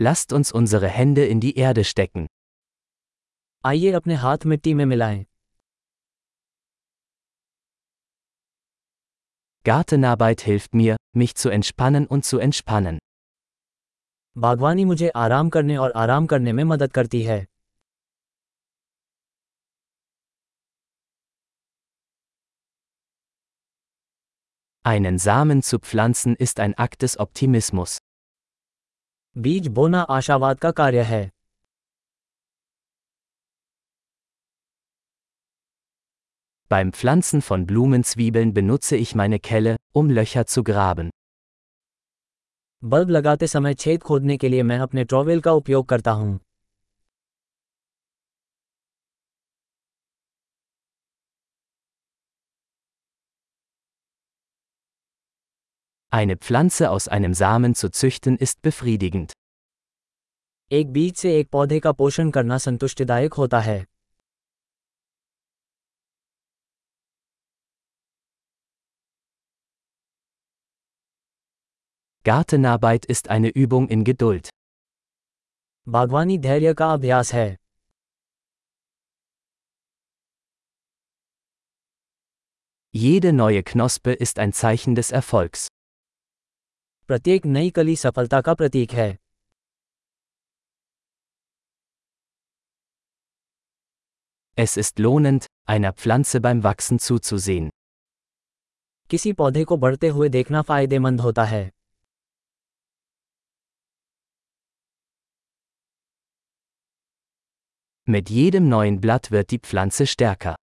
Lasst uns unsere Hände in die Erde stecken. आइए अपने हाथ मिट्टी में मिलाएं Gartenarbeit hilft mir, mich zu entspannen und zu entspannen. बागवानी मुझे आराम करने और आराम करने में मदद करती है Einen Samen zu pflanzen ist ein Akt des Optimismus. बीज बोना आशावाद का कार्य है Beim Pflanzen von Blumenzwiebeln benutze ich meine Kelle, um Löcher zu graben. Bulb लगाते समय छेद खोदने के लिए मैं अपने ट्रॉवेल का उपयोग करता हूँ Eine Pflanze aus einem Samen zu züchten ist befriedigend. एक बीज से एक पौधे का पोषण करना संतुष्टिदायक होता है Gartenarbeit ist eine Übung in Geduld. बागवानी धैर्य का अभ्यास है Jede neue Knospe ist ein Zeichen des Erfolgs. प्रत्येक नई कली सफलता का प्रतीक है Es ist lohnend, einer Pflanze beim Wachsen zuzusehen. किसी पौधे को बढ़ते हुए देखना फ़ायदेमंद होता है Mit jedem neuen Blatt wird die Pflanze stärker.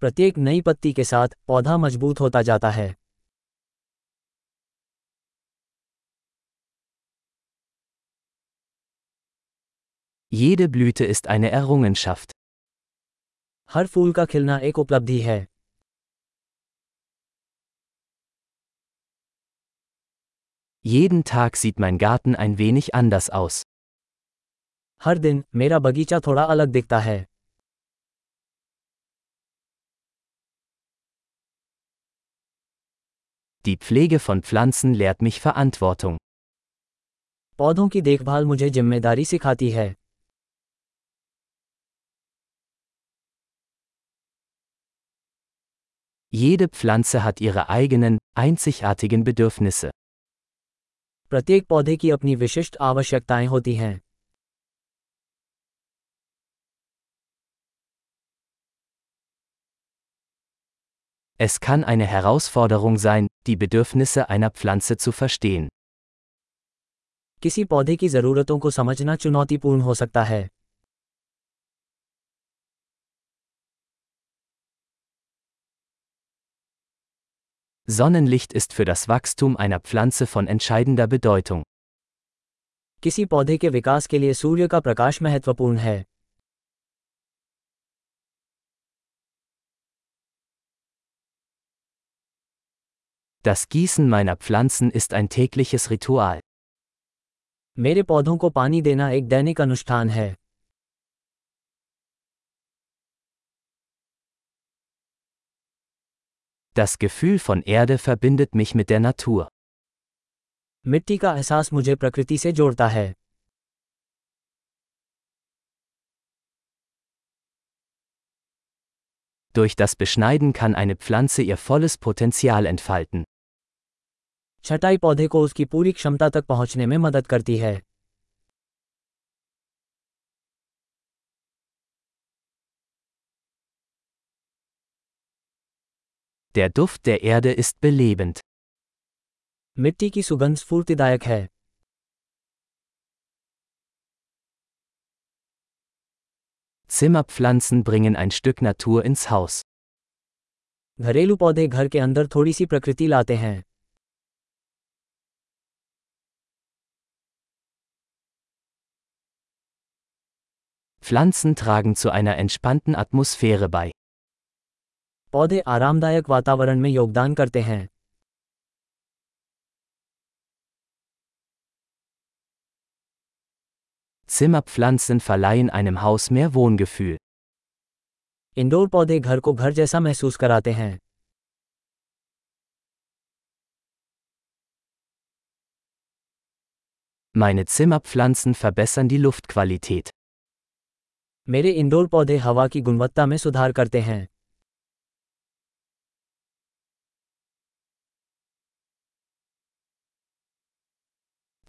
प्रत्येक नई पत्ती के साथ पौधा मज़बूत होता जाता है Jede Blüte ist eine Errungenschaft. हर फूल का खिलना एक उपलब्धि है Jeden Tag sieht mein Garten ein wenig anders aus. हर दिन मेरा बगीचा थोड़ा अलग दिखता है Die Pflege von Pflanzen lehrt mich Verantwortung. पौधों की देखभाल मुझे जिम्मेदारी सिखाती है Jede Pflanze hat ihre eigenen, einzigartigen Bedürfnisse. प्रत्येक पौधे की अपनी विशिष्ट आवश्यकताएं होती हैं Es kann eine Herausforderung sein, die Bedürfnisse einer Pflanze zu verstehen. किसी पौधे की ज़रूरतों को समझना चुनौतीपूर्ण हो सकता है Sonnenlicht ist für das Wachstum einer Pflanze von entscheidender Bedeutung. किसी पौधे के विकास के लिए सूर्य का प्रकाश महत्वपूर्ण है Das Gießen meiner Pflanzen ist ein tägliches Ritual. मेरे पौधों को पानी देना एक दैनिक अनुष्ठान है Das Gefühl von Erde verbindet mich mit der Natur. मिट्टी का एहसास मुझे प्रकृति से जोड़ता है Durch das Beschneiden kann eine Pflanze ihr volles Potenzial entfalten. छटाई पौधे को उसकी पूरी क्षमता तक पहुंचने में मदद करती है Der Duft der Erde ist belebend. मिट्टी की सुगंध स्फूर्तिदायक है Zimmerpflanzen bringen ein Stück Natur ins Haus. घरेलू पौधे घर के अंदर थोड़ी सी प्रकृति लाते हैं Pflanzen tragen zu einer entspannten Atmosphäre bei. पौधे आरामदायक वातावरण में योगदान करते हैं Zimmerpflanzen verleihen einem Haus mehr Wohngefühl. Indoor पौधे घर को घर जैसा महसूस कराते हैं Meine Zimmerpflanzen verbessern die Luftqualität. मेरे इंडोर पौधे हवा की गुणवत्ता में सुधार करते हैं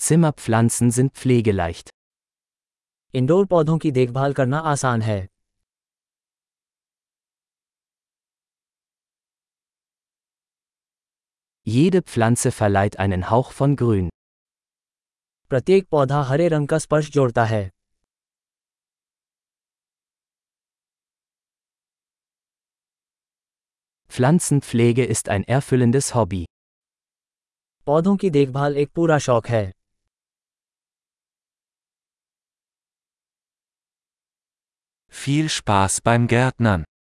Zimmerpflanzen sind pflegeleicht. इंडोर पौधों की देखभाल करना आसान है Jede Pflanze verleiht einen Hauch von Grün. प्रत्येक पौधा हरे रंग का स्पर्श जोड़ता है Pflanzenpflege ist ein erfüllendes Hobby. पौधों की देखभाल एक पूरा शौक है Viel Spaß beim Gärtnern.